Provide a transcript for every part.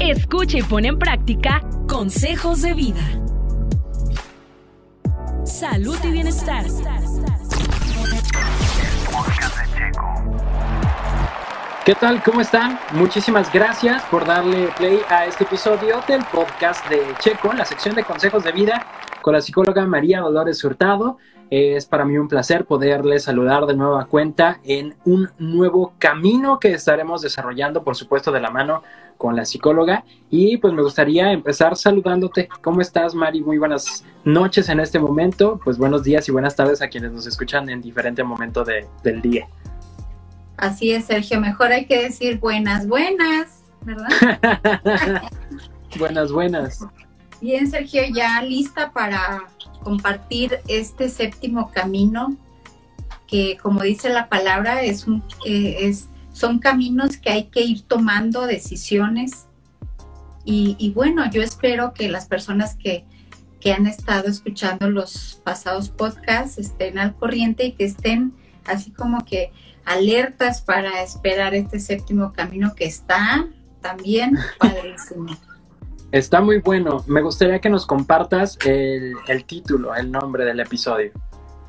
Escucha y pone en práctica consejos de vida. Salud y bienestar. ¿Qué tal? ¿Cómo están? Muchísimas gracias por darle play a este episodio del podcast de Checo, la sección de consejos de vida con la psicóloga María Dolores Hurtado. Es para mí un placer poderles saludar de nueva cuenta en un nuevo camino que estaremos desarrollando, por supuesto, de la mano con la psicóloga. Y pues me gustaría empezar saludándote. ¿Cómo estás, Mari? Muy buenas noches en este momento. Pues buenos días y buenas tardes a quienes nos escuchan en diferente momento del día. Así es, Sergio. Mejor hay que decir buenas, buenas, ¿verdad? buenas, buenas. Bien, Sergio, ya lista para compartir este séptimo camino que, como dice la palabra, es, un, eh, es son caminos que hay que ir tomando decisiones. Y, y bueno, yo espero que las personas que, que han estado escuchando los pasados podcasts estén al corriente y que estén así como que alertas para esperar este séptimo camino que está también padrísimo. Está muy bueno. Me gustaría que nos compartas el, título, el nombre del episodio.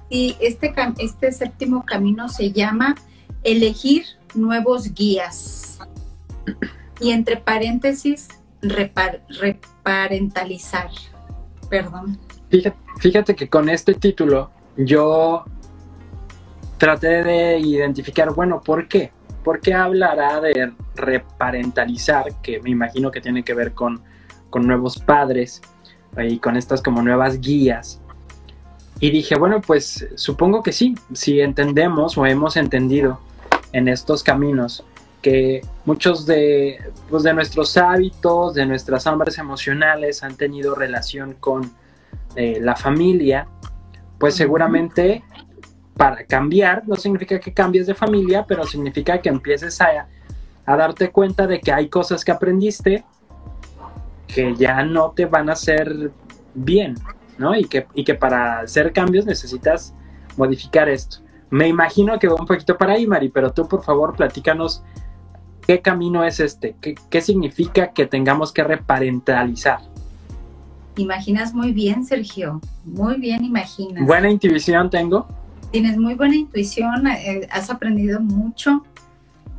Sí, este, este séptimo camino se llama Elegir nuevos guías. Y entre paréntesis, reparentalizar. Perdón. Fíjate, fíjate que con este título yo traté de identificar, bueno, ¿por qué? ¿Por qué hablará de reparentalizar? Que me imagino que tiene que ver con con nuevos padres y con estas como nuevas guías. Y dije, bueno, pues supongo que sí, si entendemos o hemos entendido en estos caminos que muchos de, pues de nuestros hábitos, de nuestras hambres emocionales han tenido relación con eh, la familia, pues seguramente para cambiar no significa que cambies de familia, pero significa que empieces a, a darte cuenta de que hay cosas que aprendiste que ya no te van a hacer bien, ¿no? Y que, y que para hacer cambios necesitas modificar esto. Me imagino que va un poquito para ahí, Mari, pero tú por favor platícanos qué camino es este, qué, qué significa que tengamos que reparentalizar. Imaginas muy bien, Sergio, muy bien imaginas. Buena intuición tengo. Tienes muy buena intuición, eh, has aprendido mucho,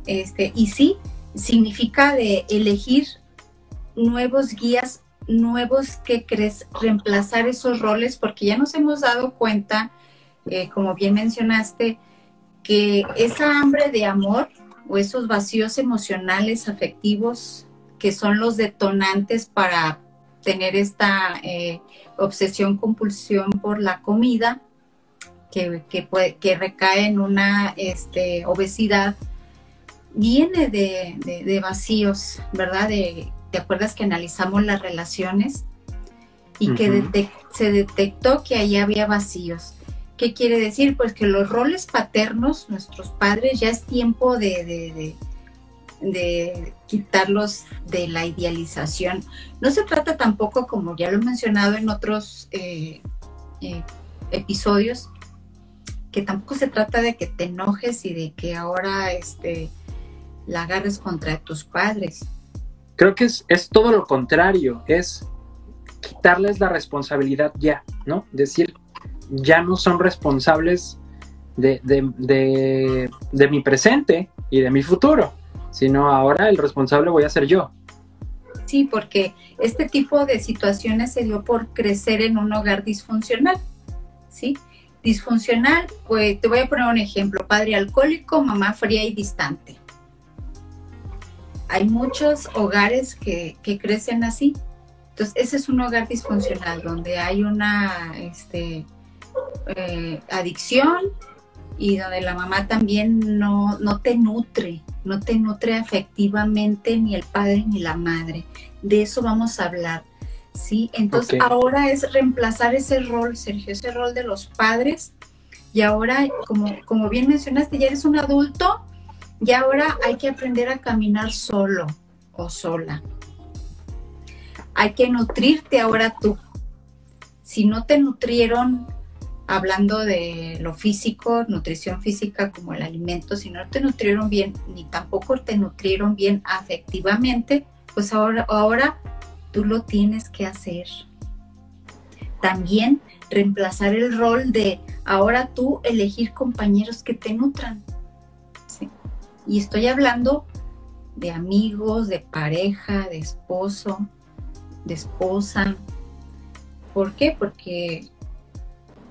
este, y sí, significa de elegir nuevos guías, nuevos que crees reemplazar esos roles, porque ya nos hemos dado cuenta, eh, como bien mencionaste, que esa hambre de amor o esos vacíos emocionales, afectivos, que son los detonantes para tener esta eh, obsesión, compulsión por la comida, que, que, recae en una este, obesidad, viene de, de, vacíos, ¿verdad? De, ¿te acuerdas que analizamos las relaciones? Y que se detectó que ahí había vacíos. ¿Qué quiere decir? Pues que los roles paternos, nuestros padres, ya es tiempo de, de, quitarlos de la idealización. No se trata tampoco, como ya lo he mencionado en otros eh, eh, episodios, que tampoco se trata de que te enojes y de que ahora este, la agarres contra tus padres. Creo que es, es todo lo contrario, es quitarles la responsabilidad ya, ¿no? Decir, ya no son responsables de, de, mi presente y de mi futuro, sino ahora el responsable voy a ser yo. Sí, porque este tipo de situaciones se dio por crecer en un hogar disfuncional, ¿sí? Disfuncional, pues te voy a poner un ejemplo, padre alcohólico, mamá fría y distante hay muchos hogares que, crecen así. Entonces, ese es un hogar disfuncional donde hay una este, eh, adicción y donde la mamá también no, no te nutre, no te nutre afectivamente ni el padre ni la madre. De eso vamos a hablar. ¿sí? Entonces, ahora es reemplazar ese rol, Sergio, ese rol de los padres. Y ahora, como, como bien mencionaste, ya eres un adulto y ahora hay que aprender a caminar solo o sola. Hay que nutrirte ahora tú. Si no te nutrieron, hablando de lo físico, nutrición física como el alimento, si no te nutrieron bien, ni tampoco te nutrieron bien afectivamente, pues ahora, ahora tú lo tienes que hacer. También reemplazar el rol de ahora tú elegir compañeros que te nutran. Y estoy hablando de amigos, de pareja, de esposo, de esposa. ¿Por qué? Porque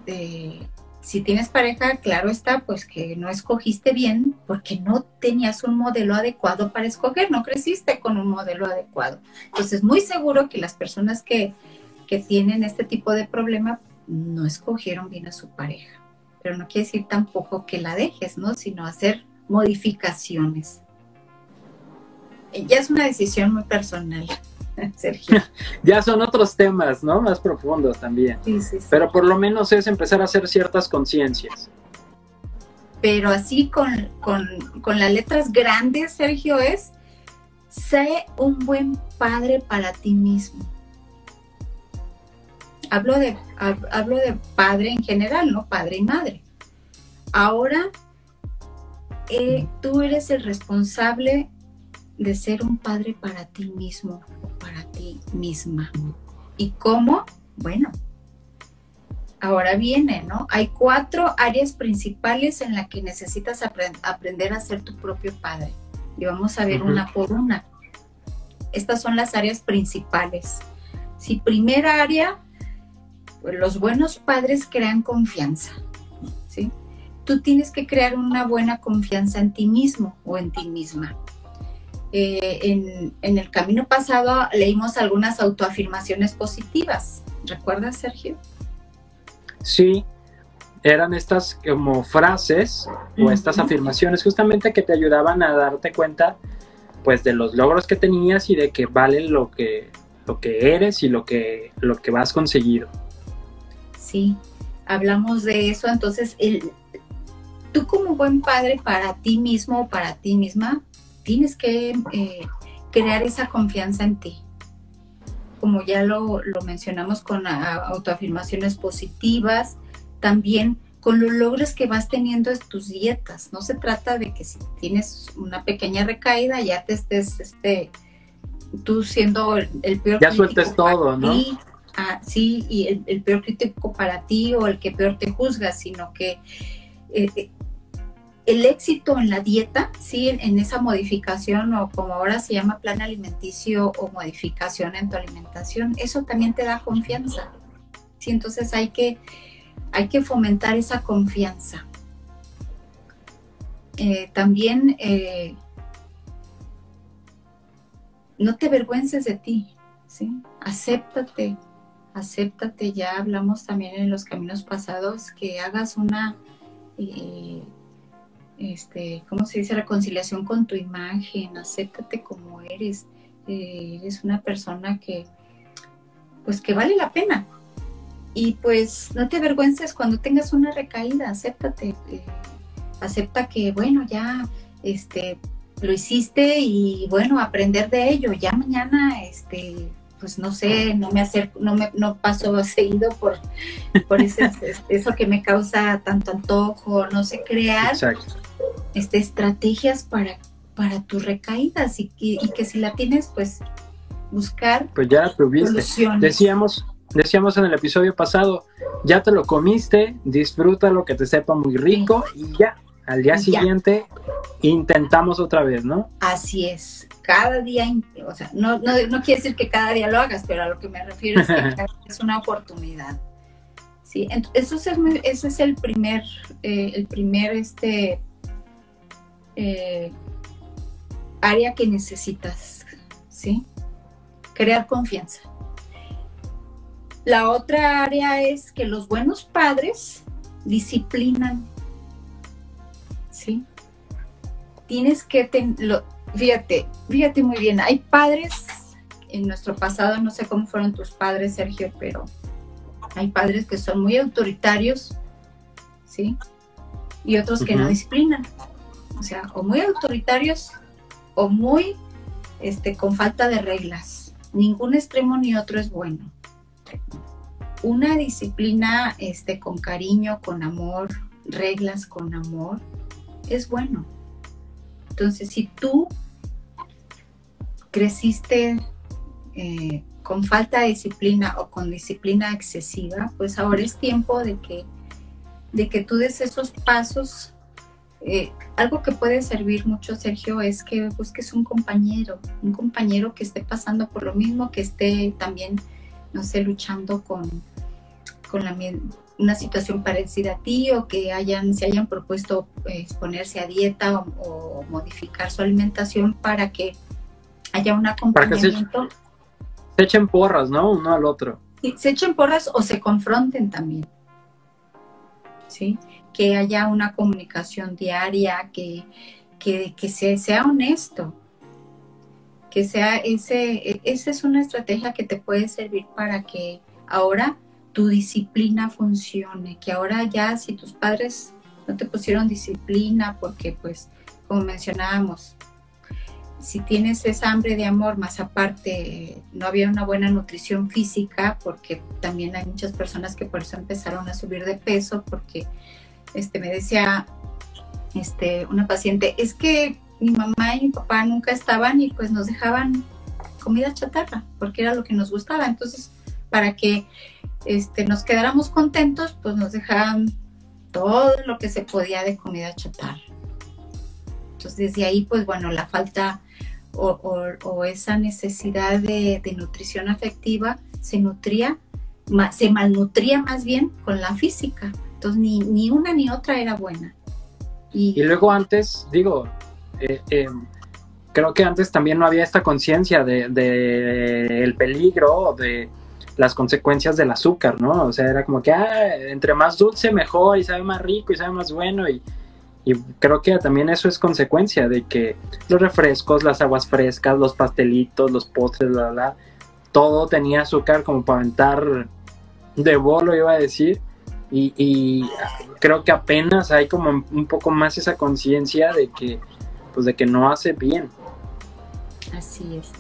eh, si tienes pareja, claro está, pues que no escogiste bien porque no tenías un modelo adecuado para escoger, no creciste con un modelo adecuado. Entonces, muy seguro que las personas que, que tienen este tipo de problema no escogieron bien a su pareja. Pero no quiere decir tampoco que la dejes, ¿no? Sino hacer modificaciones. Ya es una decisión muy personal. Sergio. ya son otros temas, ¿no? Más profundos también. Sí, sí, Pero por lo menos es empezar a hacer ciertas conciencias. Pero así con, con las letras grandes, Sergio, es, sé un buen padre para ti mismo. Hablo de, hablo de padre en general, ¿no? Padre y madre. Ahora, eh, tú eres el responsable de ser un padre para ti mismo para ti misma. ¿Y cómo? Bueno, ahora viene, ¿no? Hay cuatro áreas principales en las que necesitas aprender a ser tu propio padre. Y vamos a ver una por una. Estas son las áreas principales. Si primera área, pues los buenos padres crean confianza. Tú tienes que crear una buena confianza en ti mismo o en ti misma. Eh, en, el camino pasado leímos algunas autoafirmaciones positivas. ¿Recuerdas, Sergio? Sí, eran estas como frases o estas afirmaciones justamente que te ayudaban a darte cuenta pues de los logros que tenías y de que valen lo que, lo que eres y lo que, lo que vas conseguido. Sí, hablamos de eso. Entonces, el, tú como buen padre para ti mismo o para ti misma, tienes que eh, crear esa confianza en ti. Como ya lo, mencionamos con autoafirmaciones positivas, también con los logros que vas teniendo en tus dietas. No se trata de que si tienes una pequeña recaída ya te estés, este, tú siendo el, peor. Ya sueltes todo, ¿no? Ah, sí, y el, peor crítico para ti o el que peor te juzga, sino que eh, eh, el éxito en la dieta, sí, en esa modificación o como ahora se llama plan alimenticio o modificación en tu alimentación, eso también te da confianza. Sí, entonces hay que, hay que fomentar esa confianza. Eh, también eh, no te avergüences de ti, ¿sí? Acéptate, acéptate. Ya hablamos también en los caminos pasados que hagas una... Eh, este, ¿cómo se dice? Reconciliación con tu imagen, acéptate como eres, eh, eres una persona que, pues que vale la pena. Y pues no te avergüences cuando tengas una recaída, acéptate, eh, acepta que, bueno, ya, este, lo hiciste y bueno, aprender de ello, ya mañana, este, pues no sé, no me acerco, no me no paso seguido por, por ese, eso que me causa tanto antojo, no sé, crear este, estrategias para, para tus recaídas y, que si la tienes, pues buscar pues ya tuviste. Decíamos, decíamos en el episodio pasado, ya te lo comiste, disfruta lo que te sepa muy rico y ya, al día siguiente intentamos otra vez, ¿no? Así es, cada día, o sea, no, no, no, quiere decir que cada día lo hagas, pero a lo que me refiero es que es una oportunidad. Sí, entonces eso es, ese es el primer, eh, el primer este, eh, área que necesitas, ¿sí? Crear confianza. La otra área es que los buenos padres disciplinan, ¿sí? Tienes que, tener, fíjate, fíjate muy bien, hay padres en nuestro pasado, no sé cómo fueron tus padres, Sergio, pero hay padres que son muy autoritarios, ¿sí? Y otros que no disciplinan o sea, o muy autoritarios o muy este, con falta de reglas. Ningún extremo ni otro es bueno. Una disciplina este, con cariño, con amor, reglas con amor, es bueno. Entonces, si tú creciste eh, con falta de disciplina o con disciplina excesiva, pues ahora es tiempo de que, de que tú des esos pasos. Eh, algo que puede servir mucho, Sergio, es que busques un compañero, un compañero que esté pasando por lo mismo, que esté también, no sé, luchando con, con la, una situación parecida a ti o que hayan, se hayan propuesto exponerse a dieta o, modificar su alimentación para que haya un acompañamiento. Se, echen porras, ¿no? Uno al otro. Y se echen porras o se confronten también. ¿Sí? Que haya una comunicación diaria, que, que, que sea honesto. Que sea ese, esa es una estrategia que te puede servir para que ahora tu disciplina funcione, que ahora ya si tus padres no te pusieron disciplina porque pues como mencionábamos, si tienes esa hambre de amor, más aparte no había una buena nutrición física, porque también hay muchas personas que por eso empezaron a subir de peso, porque este, me decía este, una paciente, es que mi mamá y mi papá nunca estaban y pues nos dejaban comida chatarra, porque era lo que nos gustaba. Entonces, para que este, nos quedáramos contentos, pues nos dejaban todo lo que se podía de comida chatarra. Entonces, desde ahí, pues bueno, la falta o, esa necesidad de, nutrición afectiva se nutría, se malnutría más bien con la física. Entonces, ni, una ni otra era buena. Y, luego antes, digo, eh, em, creo que antes también no había esta conciencia del de, el peligro de las consecuencias del azúcar, ¿no? O sea, era como que, ah, entre más dulce mejor y sabe más rico y sabe más bueno y, creo que también eso es consecuencia de que los refrescos, las aguas frescas, los pastelitos, los postres, bla, bla, todo tenía azúcar como para aventar de bolo, iba a decir. Y, creo que apenas hay como un poco más esa conciencia de que, pues de que no hace bien. Así es.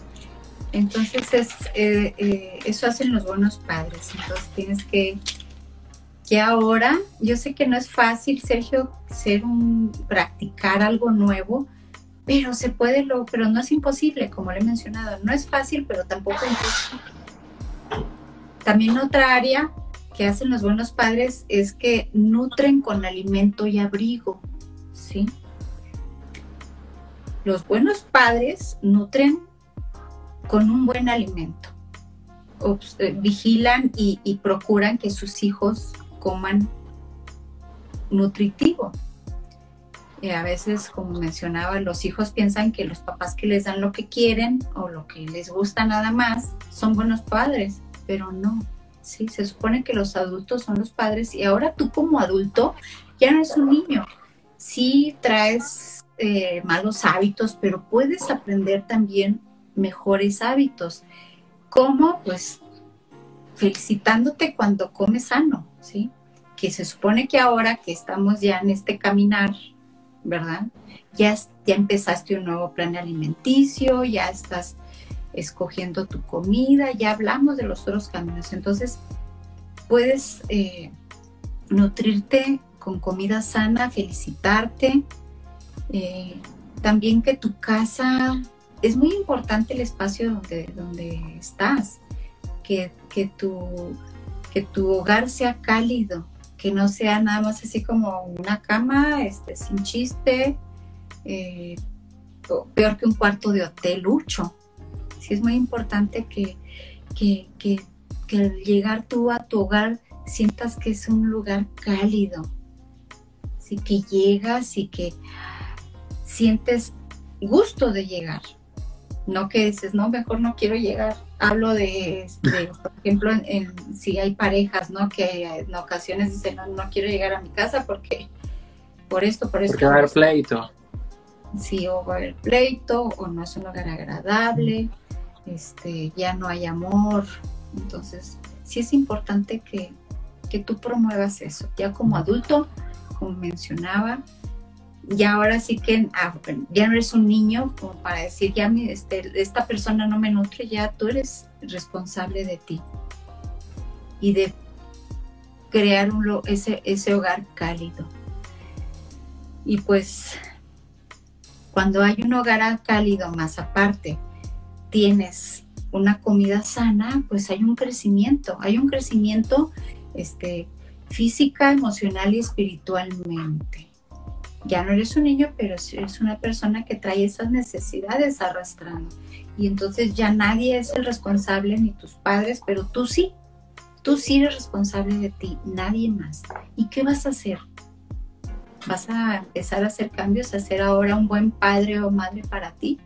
Entonces es, eh, eh, eso hacen los buenos padres. Entonces tienes que, que ahora, yo sé que no es fácil, Sergio, ser un, practicar algo nuevo, pero se puede, lo, pero no es imposible, como le he mencionado. No es fácil, pero tampoco imposible. También otra área que hacen los buenos padres es que nutren con alimento y abrigo, ¿sí? Los buenos padres nutren con un buen alimento. Eh, vigilan y, procuran que sus hijos coman nutritivo. Y a veces, como mencionaba, los hijos piensan que los papás que les dan lo que quieren o lo que les gusta nada más son buenos padres, pero no. Sí, se supone que los adultos son los padres y ahora tú como adulto ya no eres un niño. Sí traes eh, malos hábitos, pero puedes aprender también mejores hábitos. como Pues felicitándote cuando comes sano, ¿sí? Que se supone que ahora que estamos ya en este caminar, ¿verdad? Ya, ya empezaste un nuevo plan alimenticio, ya estás escogiendo tu comida, ya hablamos de los otros caminos. Entonces, puedes eh, nutrirte con comida sana, felicitarte. Eh, también que tu casa es muy importante el espacio donde, donde estás, que, que, tu, que tu hogar sea cálido, que no sea nada más así como una cama este, sin chiste, eh, peor que un cuarto de hotel lucho. Sí es muy importante que, que, que, que al llegar tú a tu hogar sientas que es un lugar cálido, así que llegas y que sientes gusto de llegar no que dices, no, mejor no quiero llegar. Hablo de, por ejemplo, en, si hay parejas, ¿no? Que en ocasiones dicen, no, no quiero llegar a mi casa porque por esto, por esto. Porque va a haber pleito. Sí, o va a haber pleito, o no es un lugar agradable, este, ya no hay amor. Entonces, sí es importante que, que tú promuevas eso. Ya como adulto, como mencionaba, y ahora sí que ah, ya no eres un niño como para decir, ya este, esta persona no me nutre, ya tú eres responsable de ti y de crear ese, ese hogar cálido. Y pues cuando hay un hogar cálido más aparte, tienes una comida sana, pues hay un crecimiento, hay un crecimiento este, física, emocional y espiritualmente. Ya no eres un niño, pero eres una persona que trae esas necesidades arrastrando. Y entonces ya nadie es el responsable, ni tus padres, pero tú sí. Tú sí eres responsable de ti, nadie más. ¿Y qué vas a hacer? ¿Vas a empezar a hacer cambios, a ser ahora un buen padre o madre para ti?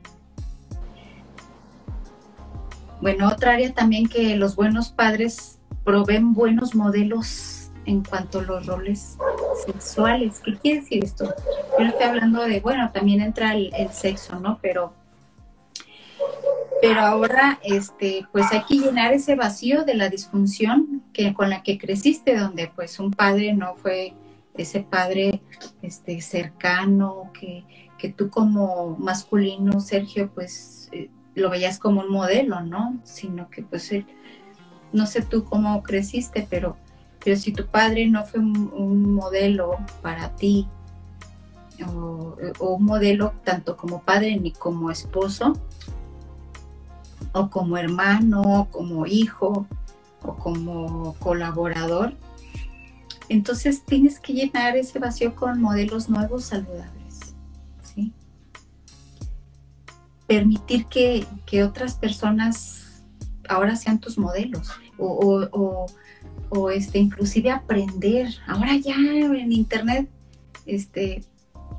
Bueno, otra área también que los buenos padres proveen buenos modelos en cuanto a los roles sexuales. ¿Qué quiere decir esto? Yo no estoy hablando de, bueno, también entra el, sexo, ¿no? Pero, pero ahora, este, pues hay que llenar ese vacío de la disfunción que, con la que creciste, donde pues un padre no fue ese padre este, cercano, que, que tú como masculino, Sergio, pues eh, lo veías como un modelo, ¿no? Sino que pues él, no sé tú cómo creciste, pero, pero si tu padre no fue un, modelo para ti, o, un modelo tanto como padre ni como esposo, o como hermano, o como hijo, o como colaborador, entonces tienes que llenar ese vacío con modelos nuevos saludables. Permitir que, otras personas ahora sean tus modelos o, este, inclusive aprender. Ahora ya en internet este,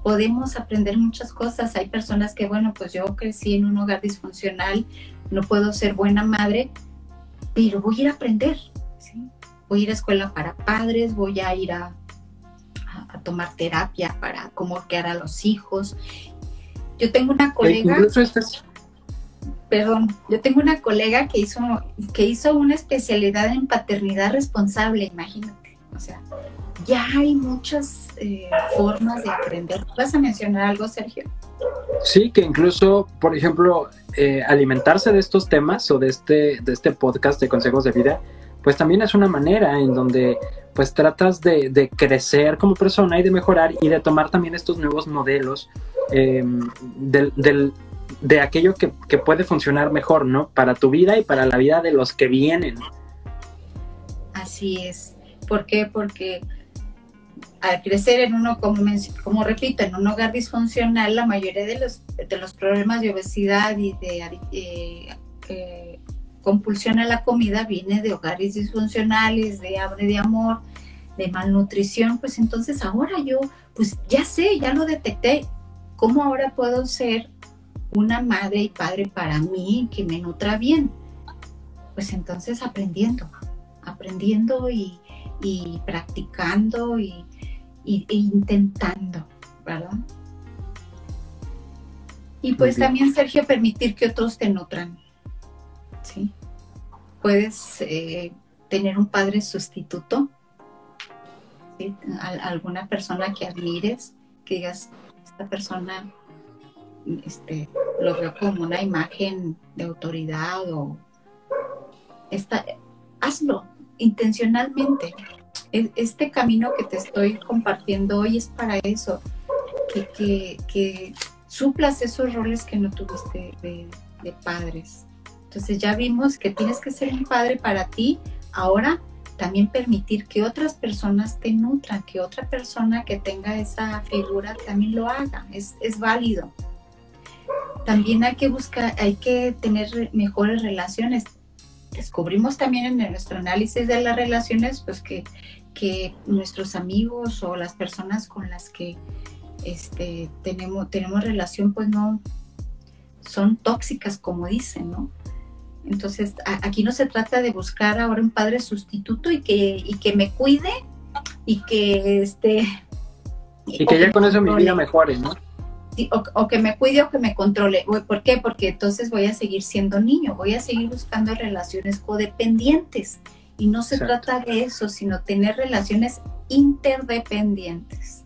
podemos aprender muchas cosas. Hay personas que, bueno, pues yo crecí en un hogar disfuncional, no puedo ser buena madre, pero voy a ir a aprender. Voy a ir a escuela para padres, voy a ir a, a tomar terapia para cómo criar a los hijos yo tengo una colega. Perdón, yo tengo una colega que hizo, que hizo una especialidad en paternidad responsable, imagínate. O sea, ya hay muchas eh, formas de aprender. ¿Vas a mencionar algo, Sergio? Sí, que incluso, por ejemplo, eh, alimentarse de estos temas o de este, de este podcast de consejos de vida, pues también es una manera en donde pues tratas de, crecer como persona y de mejorar y de tomar también estos nuevos modelos em, de aquello que, puede funcionar mejor, ¿no? Para tu vida y para la vida de los que vienen. Así es. ¿Por qué? Porque al crecer en uno, como, como repito, en un hogar disfuncional, la mayoría de los, de los problemas de obesidad y de eh, eh, compulsión a la comida viene de hogares disfuncionales, de hambre de amor, de malnutrición, pues entonces ahora yo, pues ya sé, ya lo detecté, ¿cómo ahora puedo ser una madre y padre para mí que me nutra bien? Pues entonces aprendiendo, aprendiendo y, practicando y, e intentando, ¿verdad? Y pues también, Sergio, permitir que otros te nutran. ¿Sí? Puedes eh, tener un padre sustituto, alguna persona que admires, que digas, esta persona este, lo veo como una imagen de autoridad o esta, hazlo intencionalmente. E, este camino que te estoy compartiendo hoy es para eso, que, suplas esos roles que no tuviste de padres. Entonces ya vimos que tienes que ser un padre para ti. Ahora también permitir que otras personas te nutran, que otra persona que tenga esa figura también lo haga. Es, válido. También hay que buscar, hay que tener mejores relaciones. Descubrimos también en nuestro análisis de las relaciones, pues que, que nuestros amigos o las personas con las que este, tenemos, tenemos relación, pues no son tóxicas, como dicen, ¿no? Entonces, aquí no se trata de buscar ahora un padre sustituto y que, y que me cuide y que este... Y que ya con eso mi vida mejore, ¿no? o, que me cuide o que me controle. ¿Por qué? Porque entonces voy a seguir siendo niño, voy a seguir buscando relaciones codependientes. Y no se trata de eso, sino tener relaciones interdependientes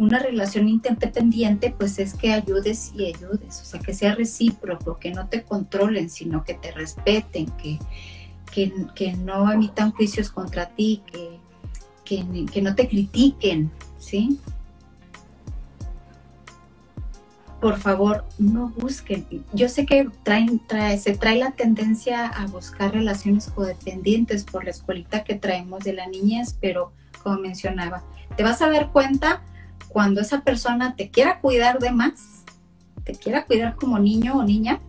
una relación interdependiente, pues es que ayudes y ayudes, o sea, que sea recíproco, que no te controlen, sino que te respeten, que, que, no emitan juicios contra ti, que, que, no te critiquen, ¿sí? por favor, no busquen. Yo sé que traen, se trae la tendencia a buscar relaciones codependientes por la escuelita que traemos de la niñez, pero como mencionaba, te vas a dar cuenta cuando esa persona te quiera cuidar de más, te quiera cuidar como niño o niña,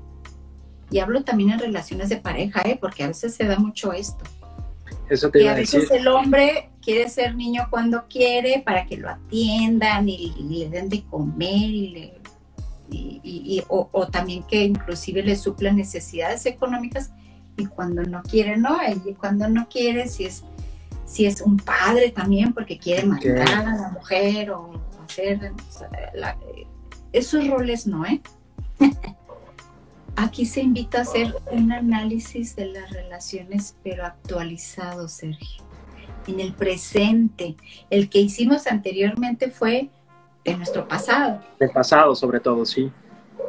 y hablo también en relaciones de pareja, ¿eh? porque a veces se da mucho esto. Eso te y iba a veces decir. el hombre quiere ser niño cuando quiere para que lo atiendan y, y le den de comer y le y, o, o también que inclusive le suplan necesidades económicas y cuando no quiere no y cuando no quiere si es si es un padre también porque quiere Ok. mandar a la mujer o hacer o sea, la- esos roles no eh aquí se invita a hacer un análisis de las relaciones pero actualizado Sergio. En el presente. El que hicimos anteriormente fue de nuestro pasado. Del pasado, sobre todo, sí.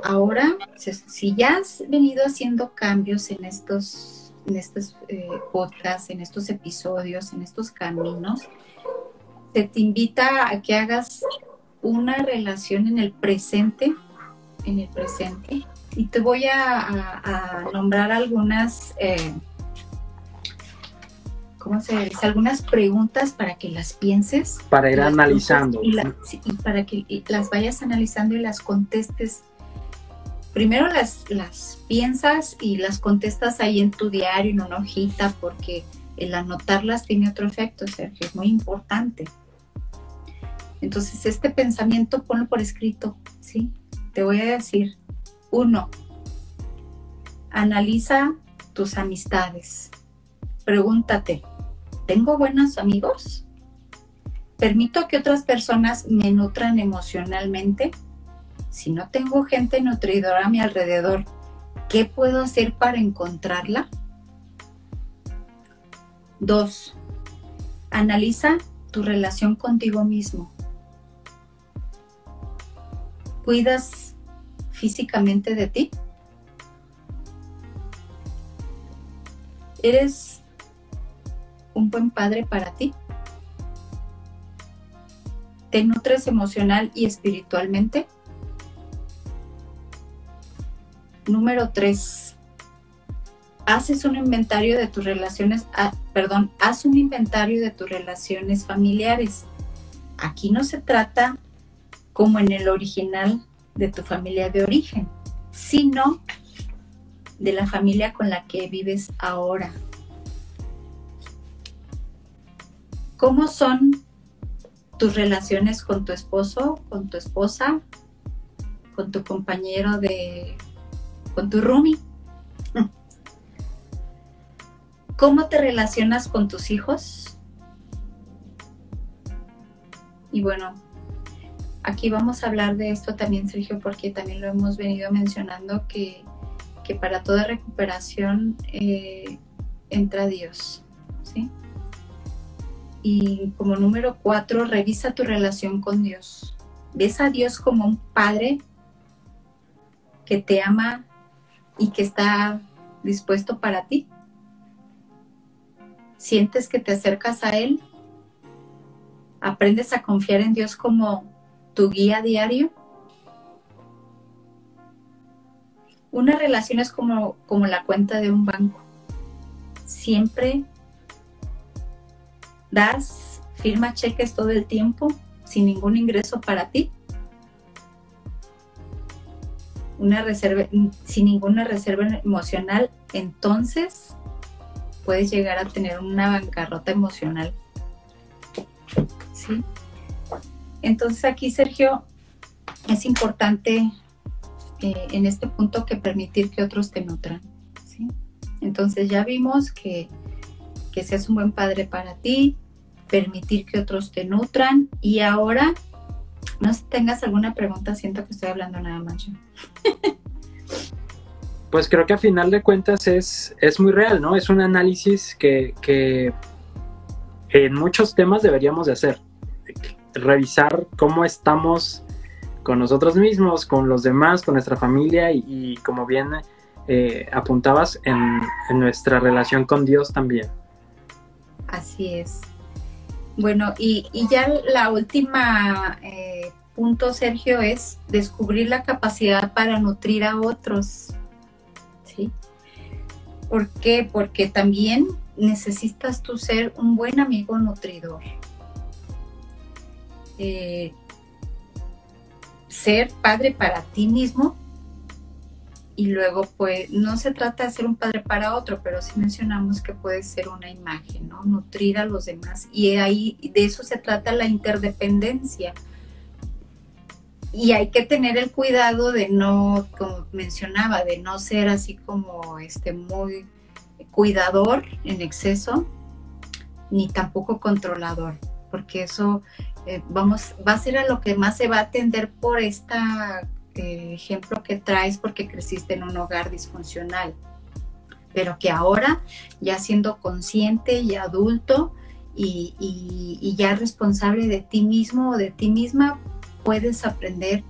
ahora, si- si ya has venido haciendo cambios en estos, en estos eh, podcasts, en estos episodios, en estos caminos, se te invita a que hagas una relación en el presente, en el presente, y te voy a, a- a nombrar algunas, eh, ¿cómo se dice? Algunas preguntas para que las pienses Para ir analizando. Y, la- sí, y para que y las vayas analizando y las contestes. Primero las, las piensas y las contestas ahí en tu diario, en una hojita, porque el anotarlas tiene otro efecto, Sergio, es muy importante. Entonces, este pensamiento ponlo por escrito, ¿sí? Te voy a decir, uno, analiza tus amistades. Pregúntate, ¿tengo buenos amigos? ¿Permito que otras personas me nutran emocionalmente? Si no tengo gente nutridora a mi alrededor, ¿qué puedo hacer para encontrarla? Dos, analiza tu relación contigo mismo. ¿Cuidas físicamente de ti? ¿Eres un buen padre para ti? ¿Te nutres emocional y espiritualmente? Número 3. Haces un inventario de tus relaciones, ah, perdón, haz un inventario de tus relaciones familiares. Aquí no se trata como en el original de tu familia de origen, sino de la familia con la que vives ahora. ¿Cómo son tus relaciones con tu esposo, con tu esposa, con tu compañero de, con tu roomie? ¿Cómo te relacionas con tus hijos? Y bueno, aquí vamos a hablar de esto también, Sergio, porque también lo hemos venido mencionando que, que para toda recuperación eh, entra Dios, ¿sí? Y como número cuatro, revisa tu relación con Dios. ¿Ves a Dios como un padre que te ama y que está dispuesto para ti? ¿Sientes que te acercas a Él? ¿Aprendes a confiar en Dios como tu guía diario? Una relación es como, como la cuenta de un banco. Siempre das, firma cheques todo el tiempo sin ningún ingreso para ti. Una reserva, sin ninguna reserva emocional, entonces puedes llegar a tener una bancarrota emocional. ¿Sí? Entonces aquí, Sergio, es importante eh, en este punto que permitir que otros te nutran. Entonces ya vimos que, que seas un buen padre para ti, permitir que otros te nutran y ahora, no sé tengas alguna pregunta, siento que estoy hablando nada más yo. Pues creo que a final de cuentas es, es muy real, ¿no? Es un análisis que, que en muchos temas deberíamos de hacer. Revisar cómo estamos con nosotros mismos, con los demás, con nuestra familia y, como bien eh, apuntabas, en, nuestra relación con Dios también. Así es. Bueno, y, y ya la última eh, punto, Sergio, es descubrir la capacidad para nutrir a otros. ¿Sí? ¿Por qué? Porque también necesitas tú ser un buen amigo nutridor. Eh, ser padre para ti mismo y luego pues no se trata de ser un padre para otro, pero sí mencionamos que puede ser una imagen, ¿no? Nutrir a los demás y ahí de eso se trata la interdependencia. Y hay que tener el cuidado de no, como mencionaba, de no ser así como este muy cuidador en exceso, ni tampoco controlador, porque eso eh, vamos, va a ser a lo que más se va a atender por este ejemplo que traes porque creciste en un hogar disfuncional, pero que ahora ya siendo consciente y adulto y, y ya responsable de ti mismo o de ti misma, puedes aprender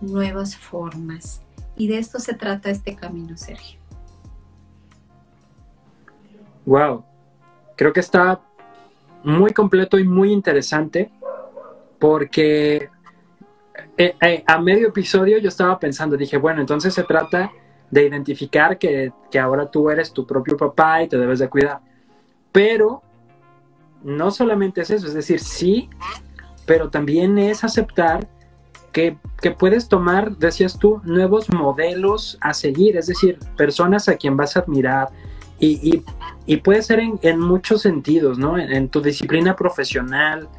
nuevas formas. Y de esto se trata este camino, Sergio. Wow, creo que está muy completo y muy interesante porque eh, eh, a medio episodio yo estaba pensando, dije, bueno, entonces se trata de identificar que, que, ahora tú eres tu propio papá y te debes de cuidar. Pero no solamente es eso, es decir, sí, pero también es aceptar que, que, puedes tomar, decías tú, nuevos modelos a seguir, es decir, personas a quien vas a admirar. Y, y, y puede ser en, en, muchos sentidos, ¿no? en tu disciplina profesional,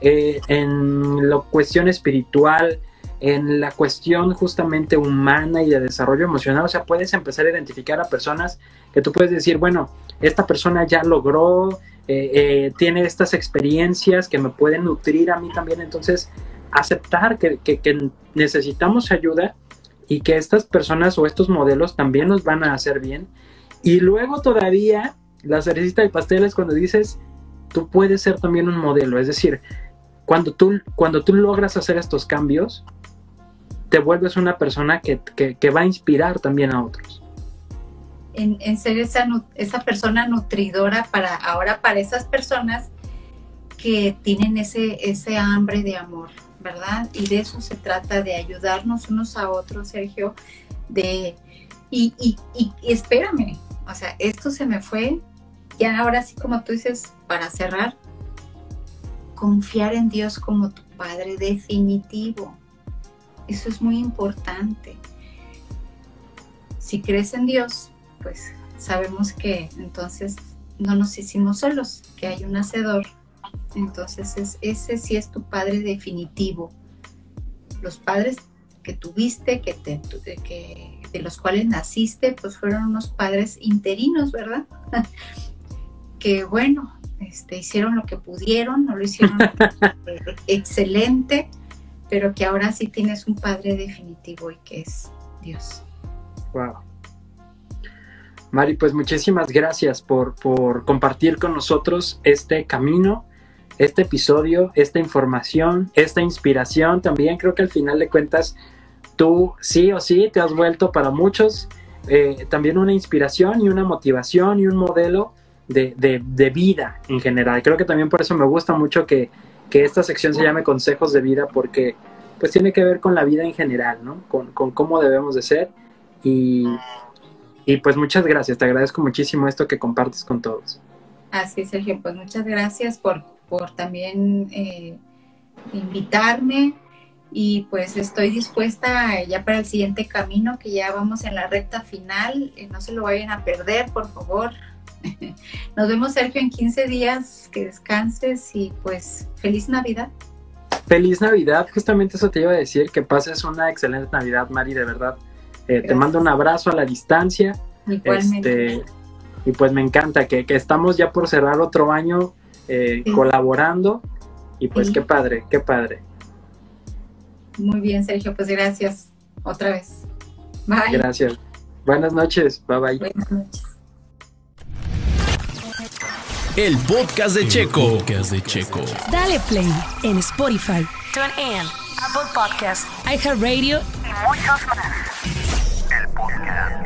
eh, en la cuestión espiritual, en la cuestión justamente humana y de desarrollo emocional. O sea, puedes empezar a identificar a personas que tú puedes decir, bueno, esta persona ya logró, eh, eh, tiene estas experiencias que me pueden nutrir a mí también. Entonces, aceptar que, necesitamos ayuda y que estas personas o estos modelos también nos van a hacer bien. Y luego todavía, la cerecita del pastel es cuando dices, tú puedes ser también un modelo. Es decir, cuando tú, cuando tú logras hacer estos cambios, te vuelves una persona que, que, va a inspirar también a otros. En, en ser esa, esa persona nutridora para ahora para esas personas que tienen ese, ese hambre de amor, ¿verdad? Y de eso se trata, de ayudarnos unos a otros, Sergio, de... Y, y, y, y espérame, o sea, esto se me fue, ya ahora sí como tú dices, para cerrar, confiar en Dios como tu Padre definitivo. Eso es muy importante. Si crees en Dios, pues sabemos que entonces no nos hicimos solos, que hay un hacedor. Entonces ese sí es tu Padre definitivo. Los padres que tuviste, que, te, que de los cuales naciste, pues fueron unos padres interinos, ¿verdad? que bueno, este, hicieron lo que pudieron, no lo hicieron excelente, pero que ahora sí tienes un Padre definitivo y que es Dios. Wow. Mari, pues muchísimas gracias por, por compartir con nosotros este camino, este episodio, esta información, esta inspiración. También creo que al final de cuentas, tú sí o sí te has vuelto para muchos eh, también una inspiración y una motivación y un modelo de, vida en general. Creo que también por eso me gusta mucho que, esta sección se llame Consejos de Vida, porque pues tiene que ver con la vida en general, ¿no? Con, cómo debemos de ser. Y, pues muchas gracias, te agradezco muchísimo esto que compartes con todos. Así, Sergio, pues muchas gracias por, por también eh, invitarme y pues estoy dispuesta ya para el siguiente camino, que ya vamos en la recta final, eh, no se lo vayan a perder, por favor, Nos vemos, Sergio, en 15 días. Que descanses y pues feliz Navidad. Feliz Navidad, justamente eso te iba a decir, que pases una excelente Navidad, Mari, de verdad. Eh, te mando un abrazo a la distancia. Igualmente. Este, y pues me encanta que, estamos ya por cerrar otro año eh, colaborando. Y pues qué padre, qué padre. Muy bien, Sergio, pues gracias otra vez. Bye. Gracias. Buenas noches. Bye bye. Buenas noches. El podcast de, el Checo. Podcast de Checo. Dale play en Spotify, TuneIn, Apple Podcasts, iHeartRadio y muchos más. El podcast.